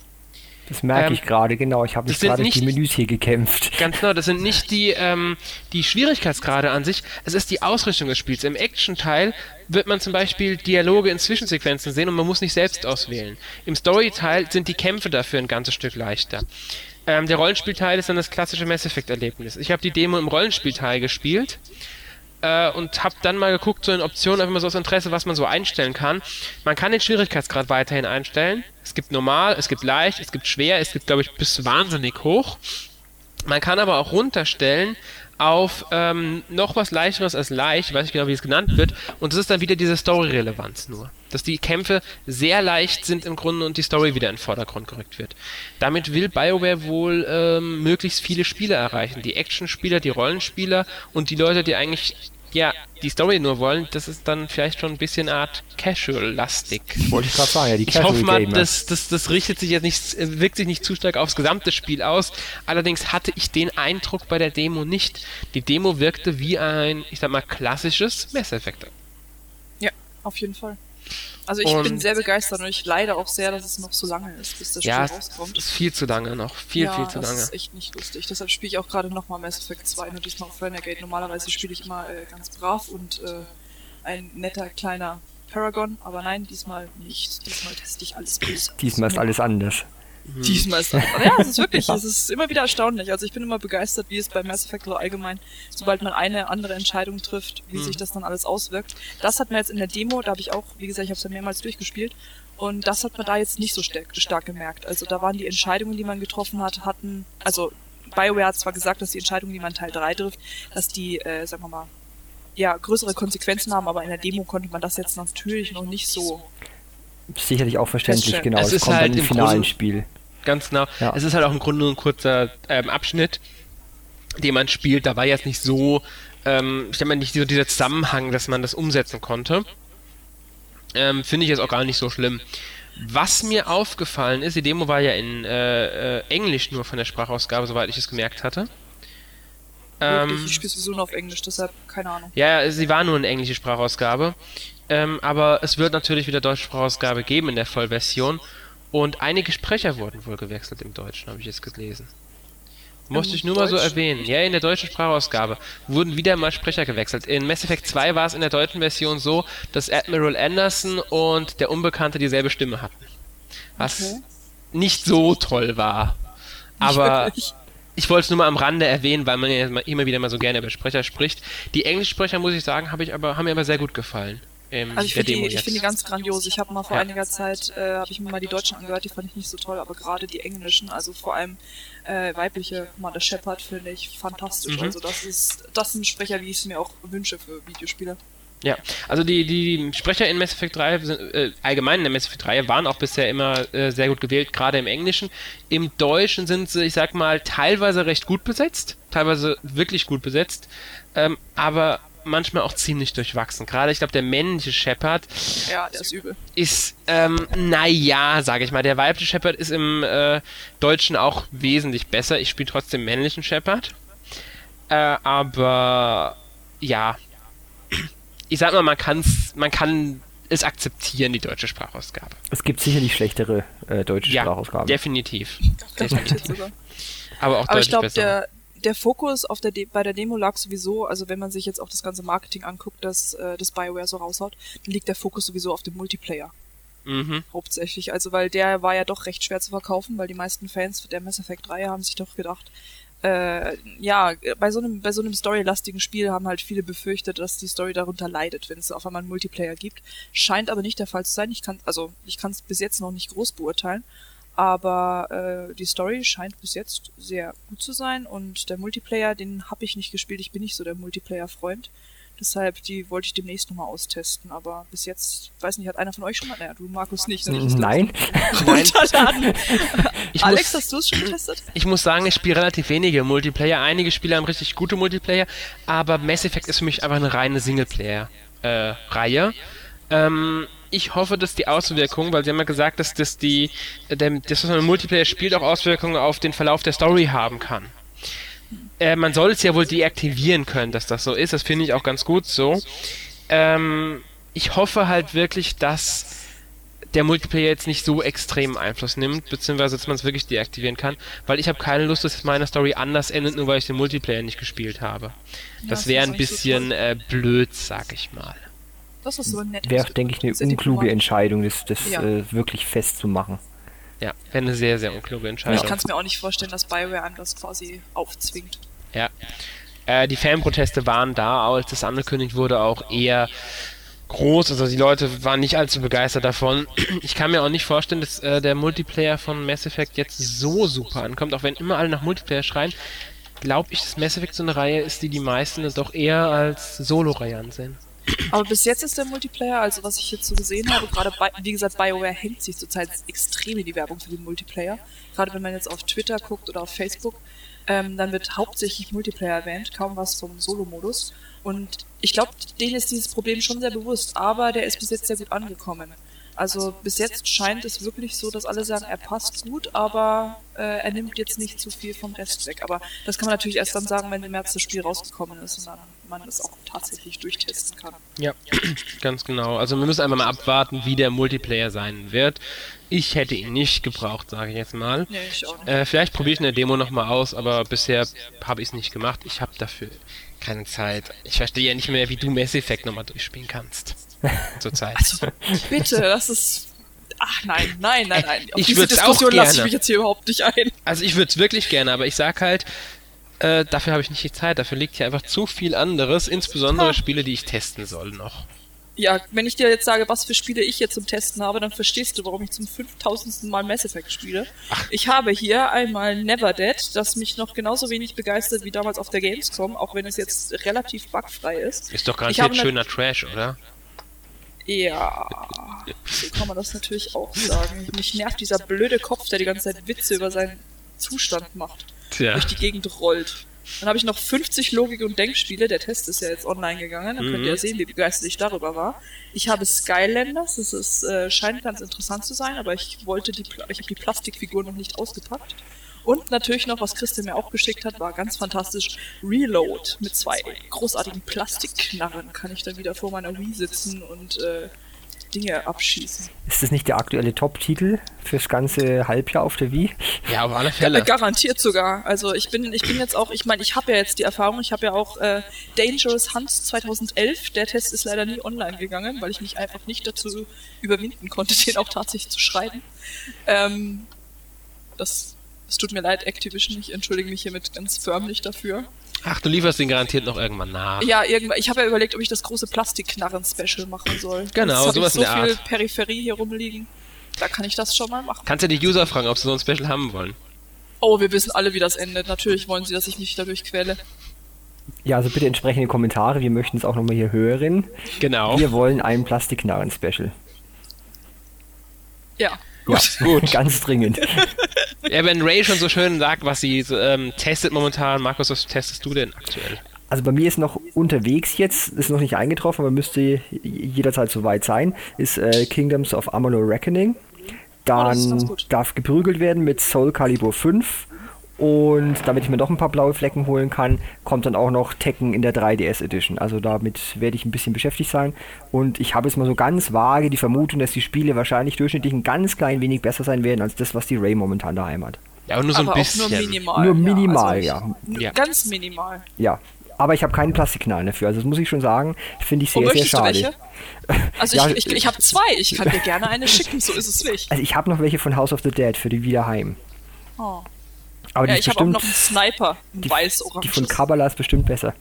Das merke Ähm, ich gerade, genau. Ich habe sind gerade durch die nicht- Menüs hier gekämpft. Ganz genau, das sind nicht die, ähm, die Schwierigkeitsgrade an sich, es ist die Ausrichtung des Spiels. Im Action-Teil wird man zum Beispiel Dialoge in Zwischensequenzen sehen und man muss nicht selbst auswählen. Im Story-Teil sind die Kämpfe dafür ein ganzes Stück leichter. Ähm, der Rollenspielteil ist dann das klassische Mass Effect-Erlebnis. Ich habe die Demo im Rollenspielteil gespielt äh, und habe dann mal geguckt, so in Optionen, einfach mal so aus Interesse, was man so einstellen kann. Man kann den Schwierigkeitsgrad weiterhin einstellen. Es gibt normal, es gibt leicht, es gibt schwer, es gibt, glaube ich, bis wahnsinnig hoch. Man kann aber auch runterstellen auf ähm, noch was leichteres als leicht, ich weiß nicht genau, wie es genannt wird, und das ist dann wieder diese Story-Relevanz nur. Dass die Kämpfe sehr leicht sind im Grunde und die Story wieder in den Vordergrund gerückt wird. Damit will BioWare wohl ähm, möglichst viele Spieler erreichen. Die Action-Spieler, die Rollenspieler und die Leute, die eigentlich ja die Story nur wollen, das ist dann vielleicht schon ein bisschen Art Casual-lastig. Wollte ich gerade sagen, ja, die Ich hoffe mal, das, das, das richtet sich jetzt nicht, wirkt sich nicht zu stark aufs gesamte Spiel aus. Allerdings hatte ich den Eindruck bei der Demo nicht. Die Demo wirkte wie ein, ich sag mal, klassisches Mass Effect. Ja, auf jeden Fall. Also ich Und- bin sehr begeistert und ich leide auch sehr, dass es noch so lange ist, bis das Ja, Spiel es rauskommt. ist viel zu lange noch. Viel, ja, viel zu das lange. ist echt nicht lustig. Deshalb spiele ich auch gerade nochmal Mass Effect 2, nur diesmal auf Renegade. Normalerweise spiele ich immer äh, ganz brav und äh, ein netter kleiner Paragon, aber nein, diesmal nicht. Diesmal teste ich alles aus. Diesmal ist alles anders. Diesmal ist das. Ja, es ist wirklich, es ist immer wieder erstaunlich. Also ich bin immer begeistert, wie es bei Mass Effect so allgemein, sobald man eine andere Entscheidung trifft, wie sich das dann alles auswirkt. Das hat man jetzt in der Demo, da habe ich auch, wie gesagt, ich habe es ja mehrmals durchgespielt. Und das hat man da jetzt nicht so stark, stark gemerkt. Also da waren die Entscheidungen, die man getroffen hat, hatten, also BioWare hat zwar gesagt, dass die Entscheidungen, die man Teil 3 trifft, dass die, äh, sagen wir mal, ja, größere Konsequenzen haben, aber in der Demo konnte man das jetzt natürlich noch nicht so. Sicherlich auch verständlich, genau. Es Es, kommt halt dann im im finalen Grunde- Spiel. Ganz genau. Ja. Es ist halt auch im Grunde nur ein kurzer ähm, Abschnitt, den man spielt. Da war jetzt nicht so, ähm, ich denke mal, nicht so dieser Zusammenhang, dass man das umsetzen konnte. Ähm, Finde ich jetzt auch gar nicht so schlimm. Was mir aufgefallen ist, die Demo war ja in äh, äh, Englisch nur von der Sprachausgabe, soweit ich es gemerkt hatte. Ähm, Wirklich, ich spiele sowieso nur auf Englisch, deshalb keine Ahnung. ja, sie war nur eine englische Sprachausgabe. Ähm, aber es wird natürlich wieder deutsche Sprachausgabe geben in der Vollversion. Und einige Sprecher wurden wohl gewechselt im Deutschen, habe ich jetzt gelesen. Musste ich nur mal so erwähnen. Ja, in der deutschen Sprachausgabe wurden wieder mal Sprecher gewechselt. In Mass Effect 2 war es in der deutschen Version so, dass Admiral Anderson und der Unbekannte dieselbe Stimme hatten. was okay. nicht so toll war. Aber ich wollte es nur mal am Rande erwähnen, weil man ja immer wieder mal so gerne über Sprecher spricht. Die Englischsprecher, muss ich sagen, habe ich aber, haben mir aber sehr gut gefallen. Ähm, also ich finde die, find die ganz grandios. Ich habe mal vor ja. einiger Zeit, äh, habe ich mir mal die Deutschen angehört, die fand ich nicht so toll, aber gerade die Englischen, also vor allem äh, weibliche Mother Shepard finde ich fantastisch. Mhm. Also das ist, das sind Sprecher, wie ich es mir auch wünsche für Videospiele. Ja, also die, die Sprecher in Mass Effect 3, äh, allgemein in der Mass Effect 3, waren auch bisher immer äh, sehr gut gewählt, gerade im Englischen. Im Deutschen sind sie, ich sag mal, teilweise recht gut besetzt, teilweise wirklich gut besetzt, ähm, aber manchmal auch ziemlich durchwachsen. Gerade, ich glaube, der männliche Shepard ja, der ist übel. Ist, ähm, naja, sage ich mal. Der weibliche Shepard ist im äh, Deutschen auch wesentlich besser. Ich spiele trotzdem männlichen Shepard. Äh, aber ja, ich sag mal, man kann's, man kann es akzeptieren, die deutsche Sprachausgabe. Es gibt sicherlich schlechtere äh, deutsche ja, Sprachausgaben. Definitiv. definitiv. Aber auch Aber ich glaube, der, der Fokus auf der De bei der Demo lag sowieso, also wenn man sich jetzt auch das ganze Marketing anguckt, das, äh, das Bioware so raushaut, dann liegt der Fokus sowieso auf dem Multiplayer. Mhm. Hauptsächlich. Also weil der war ja doch recht schwer zu verkaufen, weil die meisten Fans der Mass Effect 3 haben sich doch gedacht, äh, ja, bei so einem, bei so einem storylastigen Spiel haben halt viele befürchtet, dass die Story darunter leidet, wenn es auf einmal einen Multiplayer gibt. Scheint aber nicht der Fall zu sein. Ich kann, also ich kann es bis jetzt noch nicht groß beurteilen. Aber äh, die Story scheint bis jetzt sehr gut zu sein und der Multiplayer, den habe ich nicht gespielt. Ich bin nicht so der Multiplayer-Freund. Deshalb, die wollte ich demnächst nochmal austesten. Aber bis jetzt, weiß nicht, hat einer von euch schon mal, naja, du Markus nicht. Ne? Nein. Runterladen. Alex, muss, hast du es schon getestet? Ich muss sagen, ich spiele relativ wenige Multiplayer. Einige Spiele haben richtig gute Multiplayer, aber Mass Effect ist für mich einfach eine reine Singleplayer-Reihe. Äh, ähm, ich hoffe, dass die Auswirkungen, weil sie haben ja gesagt, dass das die, der, das, was man im Multiplayer spielt, auch Auswirkungen auf den Verlauf der Story haben kann. Äh, man soll es ja wohl deaktivieren können, dass das so ist. Das finde ich auch ganz gut so. Ähm, ich hoffe halt wirklich, dass der Multiplayer jetzt nicht so extrem Einfluss nimmt, beziehungsweise dass man es wirklich deaktivieren kann, weil ich habe keine Lust, dass meine Story anders endet, nur weil ich den Multiplayer nicht gespielt habe. Ja, das wäre ein bisschen äh, blöd, sag ich mal. Das ist so nett. Wäre, denke ich, eine unkluge Entscheidung, das, das ja. äh, wirklich festzumachen. Ja, wäre eine sehr, sehr unkluge Entscheidung. Ich kann es mir auch nicht vorstellen, dass Bioware einem das quasi aufzwingt. Ja. Äh, die Fanproteste waren da, als das angekündigt wurde, auch eher groß. Also die Leute waren nicht allzu begeistert davon. Ich kann mir auch nicht vorstellen, dass äh, der Multiplayer von Mass Effect jetzt so super ankommt, auch wenn immer alle nach Multiplayer schreien. Glaube ich, dass Mass Effect so eine Reihe ist, die die meisten doch eher als Solo-Reihe ansehen. Aber bis jetzt ist der Multiplayer, also was ich jetzt so gesehen habe, gerade bei, wie gesagt, BioWare hängt sich zurzeit extrem in die Werbung für den Multiplayer. Gerade wenn man jetzt auf Twitter guckt oder auf Facebook, ähm, dann wird hauptsächlich Multiplayer erwähnt, kaum was vom Solo-Modus. Und ich glaube, denen ist dieses Problem schon sehr bewusst, aber der ist bis jetzt sehr gut angekommen. Also bis jetzt scheint es wirklich so, dass alle sagen, er passt gut, aber äh, er nimmt jetzt nicht zu viel vom Rest weg. Aber das kann man natürlich erst dann sagen, wenn im März das Spiel rausgekommen ist und dann man es auch tatsächlich durchtesten kann. Ja, ganz genau. Also wir müssen einfach mal abwarten, wie der Multiplayer sein wird. Ich hätte ihn nicht gebraucht, sage ich jetzt mal. Nee, ich auch nicht. Äh, vielleicht probiere ich in der Demo nochmal aus, aber bisher habe ich es nicht gemacht. Ich habe dafür keine Zeit. Ich verstehe ja nicht mehr, wie du Mass Effect nochmal durchspielen kannst. Zurzeit. Also, bitte, das ist. Ach nein, nein, nein, nein. Auf ich würde es auch gerne. lasse ich mich jetzt hier überhaupt nicht ein. Also ich würde es wirklich gerne, aber ich sag halt, äh, dafür habe ich nicht die Zeit. Dafür liegt hier einfach zu viel anderes, insbesondere ha. Spiele, die ich testen soll noch. Ja, wenn ich dir jetzt sage, was für Spiele ich jetzt zum Testen habe, dann verstehst du, warum ich zum 5000. Mal Mass Effect spiele. Ach. Ich habe hier einmal Never Dead, das mich noch genauso wenig begeistert wie damals auf der Gamescom, auch wenn es jetzt relativ bugfrei ist. Ist doch garantiert schöner Trash, oder? Ja, so kann man das natürlich auch sagen. Mich nervt dieser blöde Kopf, der die ganze Zeit Witze über seinen Zustand macht. Tja. Durch die Gegend rollt. Dann habe ich noch 50 Logik- und Denkspiele. Der Test ist ja jetzt online gegangen. Dann mhm. könnt ihr ja mhm. sehen, wie begeistert ich darüber war. Ich habe Skylanders. Das ist, äh, scheint ganz interessant zu sein, aber ich wollte die, ich habe die Plastikfigur noch nicht ausgepackt. Und natürlich noch, was Christian mir auch geschickt hat, war ganz fantastisch Reload mit zwei großartigen Plastikknarren. Kann ich dann wieder vor meiner Wii sitzen und äh, Dinge abschießen. Ist das nicht der aktuelle Top-Titel fürs ganze Halbjahr auf der Wii? Ja, auf alle Fälle. Garantiert sogar. Also ich bin, ich bin jetzt auch, ich meine, ich habe ja jetzt die Erfahrung, ich habe ja auch äh, Dangerous Hunts 2011. Der Test ist leider nie online gegangen, weil ich mich einfach nicht dazu überwinden konnte, den auch tatsächlich zu schreiben. Ähm, das, es tut mir leid, Activision. Ich entschuldige mich hiermit ganz förmlich dafür. Ach, du lieferst den garantiert noch irgendwann nach. Ja, irgendwann. Ich habe ja überlegt, ob ich das große Plastikknarren-Special machen soll. Genau, Jetzt sowas ich in so der viel Art. Peripherie hier rumliegen. Da kann ich das schon mal machen. Kannst ja die User fragen, ob sie so ein Special haben wollen. Oh, wir wissen alle, wie das endet. Natürlich wollen sie, dass ich mich dadurch quäle. Ja, also bitte entsprechende Kommentare. Wir möchten es auch nochmal hier hören. Genau. Wir wollen ein Plastikknarren-Special. Ja. Ja, Gut. ganz dringend. Ja, wenn Ray schon so schön sagt, was sie ähm, testet momentan, Markus, was testest du denn aktuell? Also bei mir ist noch unterwegs jetzt, ist noch nicht eingetroffen, aber müsste jederzeit soweit sein, ist äh, Kingdoms of Amalur Reckoning. ganz Dann gut. darf geprügelt werden mit Soul Calibur 5. Und damit ich mir noch ein paar blaue Flecken holen kann, kommt dann auch noch Tekken in der 3DS Edition. Also damit werde ich ein bisschen beschäftigt sein. Und ich habe jetzt mal so ganz vage die Vermutung, dass die Spiele wahrscheinlich durchschnittlich ein ganz klein wenig besser sein werden als das, was die Ray momentan daheim hat. Ja, aber nur so aber ein bisschen. auch nur minimal. Nur minimal, also ja. Ja. Ganz minimal. Ja. Aber ich habe keinen Plastikknall dafür. Also das muss ich schon sagen, finde ich Wo sehr, sehr möchtest du schade. welche? Also Ja, ich, ich, ich habe zwei. Ich kann dir gerne eine schicken, so ist es nicht. Also ich habe noch welche von House of the Dead für die Wiederheim. Oh. Aber Ja, ich habe auch noch einen Sniper, einen die, weiß-orange. die von Kabbalah ist bestimmt besser.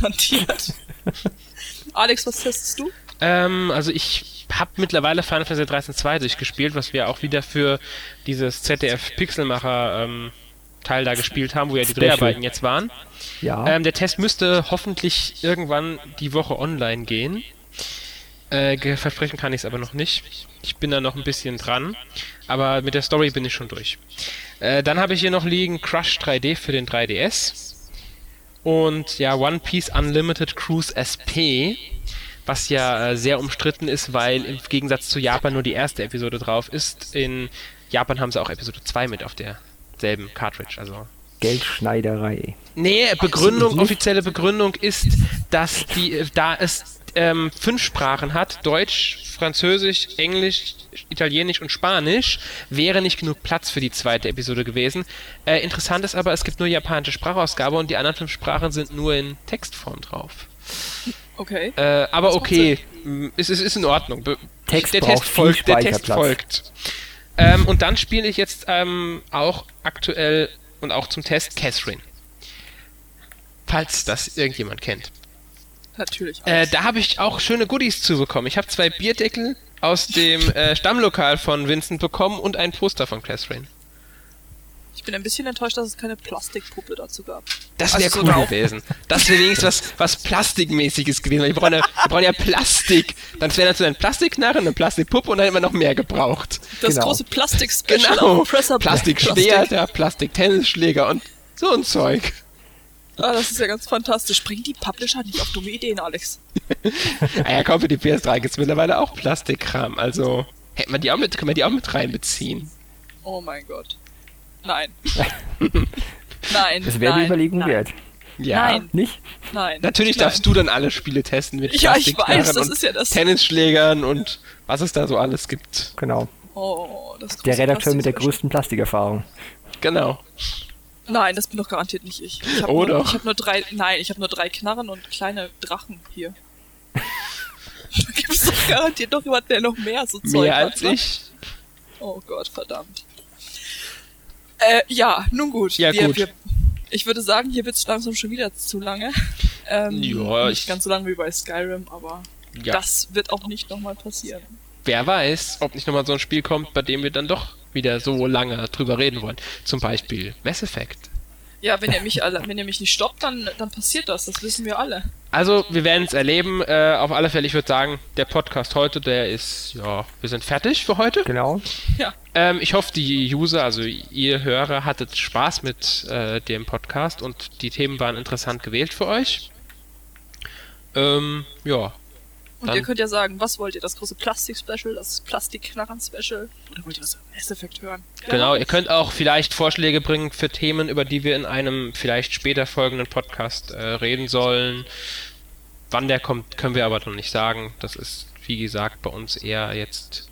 garantiert. Alex, was testest du? Ähm, also ich habe mittlerweile Final Fantasy 13 2 durchgespielt, was wir auch wieder für dieses ZDF Pixelmacher ähm, Teil da gespielt haben, wo ja die Special. Dreharbeiten jetzt waren. Ja. Ähm, der Test müsste hoffentlich irgendwann die Woche online gehen. Äh, versprechen kann ich es aber noch nicht. Ich bin da noch ein bisschen dran, aber mit der Story bin ich schon durch. Äh, dann habe ich hier noch liegen Crush 3D für den 3DS und ja One Piece Unlimited Cruise SP, was ja äh, sehr umstritten ist, weil im Gegensatz zu Japan nur die erste Episode drauf ist. In Japan haben sie auch Episode 2 mit auf derselben Cartridge, also Geldschneiderei. Nee, Begründung, offizielle Begründung ist, dass die, äh, da es ähm, fünf Sprachen hat, Deutsch, Französisch, Englisch, Italienisch und Spanisch, wäre nicht genug Platz für die zweite Episode gewesen. Äh, interessant ist aber, es gibt nur japanische Sprachausgabe und die anderen fünf Sprachen sind nur in Textform drauf. Okay. Äh, aber Das okay, m, es ist, ist in Ordnung. Be Text der viel folgt, der Test Speicherplatz. folgt. Ähm, und dann spiele ich jetzt ähm, auch aktuell und auch zum Test Catherine. Falls das irgendjemand kennt. Natürlich. Äh, da habe ich auch schöne Goodies zu bekommen. Ich habe zwei Bierdeckel aus dem äh, Stammlokal von Vincent bekommen und ein Poster von Catherine. ich bin ein bisschen enttäuscht, dass es keine Plastikpuppe dazu gab. Das wäre Also cool auch- gewesen. Das wäre wenigstens was, was Plastikmäßiges gewesen. Weil wir brauchen ja, wir brauchen ja Plastik. Dann wäre dazu ein Plastikknarre, eine Plastikpuppe und dann hätten wir noch mehr gebraucht. Das Genau. große Plastik-Special Genau. Plastikschwert, Plastiktennisschläger und so ein Zeug. Ah, das ist ja ganz fantastisch. Bringen die Publisher nicht auf dumme Ideen, Alex? Ah ja, komm, für die PS3 gibt's mittlerweile auch Plastikkram. Also, hätten wir die auch mit, können wir die auch mit reinbeziehen. Oh mein Gott. Nein. nein. Das wäre die nein, Überlegung nein, wert. Ja. Nein. Nicht? Nein. Natürlich nein. darfst du dann alle Spiele testen mit Ja, ich weiß, das und ist ja das- Tennisschlägern und was es da so alles gibt. Genau. Oh, das Der Redakteur mit der größten Plastikerfahrung. Genau. Nein, das bin doch garantiert nicht ich. Ich habe Oh nur, ich hab nur drei. Nein, ich habe nur drei Knarren und kleine Drachen hier. da gibt es doch garantiert noch jemand, der noch mehr so Zeug Mehr hat. als ne? ich. Oh Gott, verdammt. Äh, ja, nun gut. Ja, wir, gut. Wir, ich würde sagen, hier wird's langsam schon wieder zu lange. Ähm, Ja, nicht ich- ganz so lange wie bei Skyrim, aber Ja. das wird auch nicht nochmal passieren. Wer weiß, ob nicht nochmal so ein Spiel kommt, bei dem wir dann doch wieder so lange drüber reden wollen. Zum Beispiel Mass Effect. Ja, wenn ihr mich alle, wenn ihr mich nicht stoppt, dann, dann passiert das. Das wissen wir alle. Also, wir werden es erleben. Äh, auf alle Fälle, ich würde sagen, der Podcast heute, der ist, ja, wir sind fertig für heute. Genau. Ja. Ähm, ich hoffe, die User, also ihr Hörer, hattet Spaß mit äh, dem Podcast und die Themen waren interessant gewählt für euch. Ähm, ja. Und Dann- ihr könnt ja sagen, was wollt ihr? Das große Plastik-Special, das Plastikknarren-Special? Oder wollt ihr das Mass Effect hören? Genau, ihr könnt auch vielleicht Vorschläge bringen für Themen, über die wir in einem vielleicht später folgenden Podcast äh, reden sollen. Wann der kommt, können wir aber noch nicht sagen. Das ist wie gesagt, bei uns eher jetzt.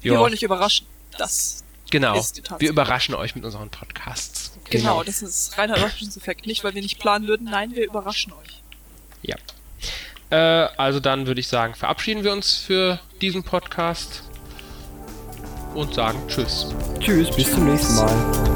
Wir wollen euch überraschen. Das Genau. ist die Tatsache. Wir überraschen euch mit unseren Podcasts. Genau, das ist reiner Überraschungseffekt. Nicht, weil wir nicht planen würden, nein, wir überraschen euch. Ja. Äh, also dann würde ich sagen, verabschieden wir uns für diesen Podcast und sagen Tschüss. Tschüss, bis zum nächsten Mal.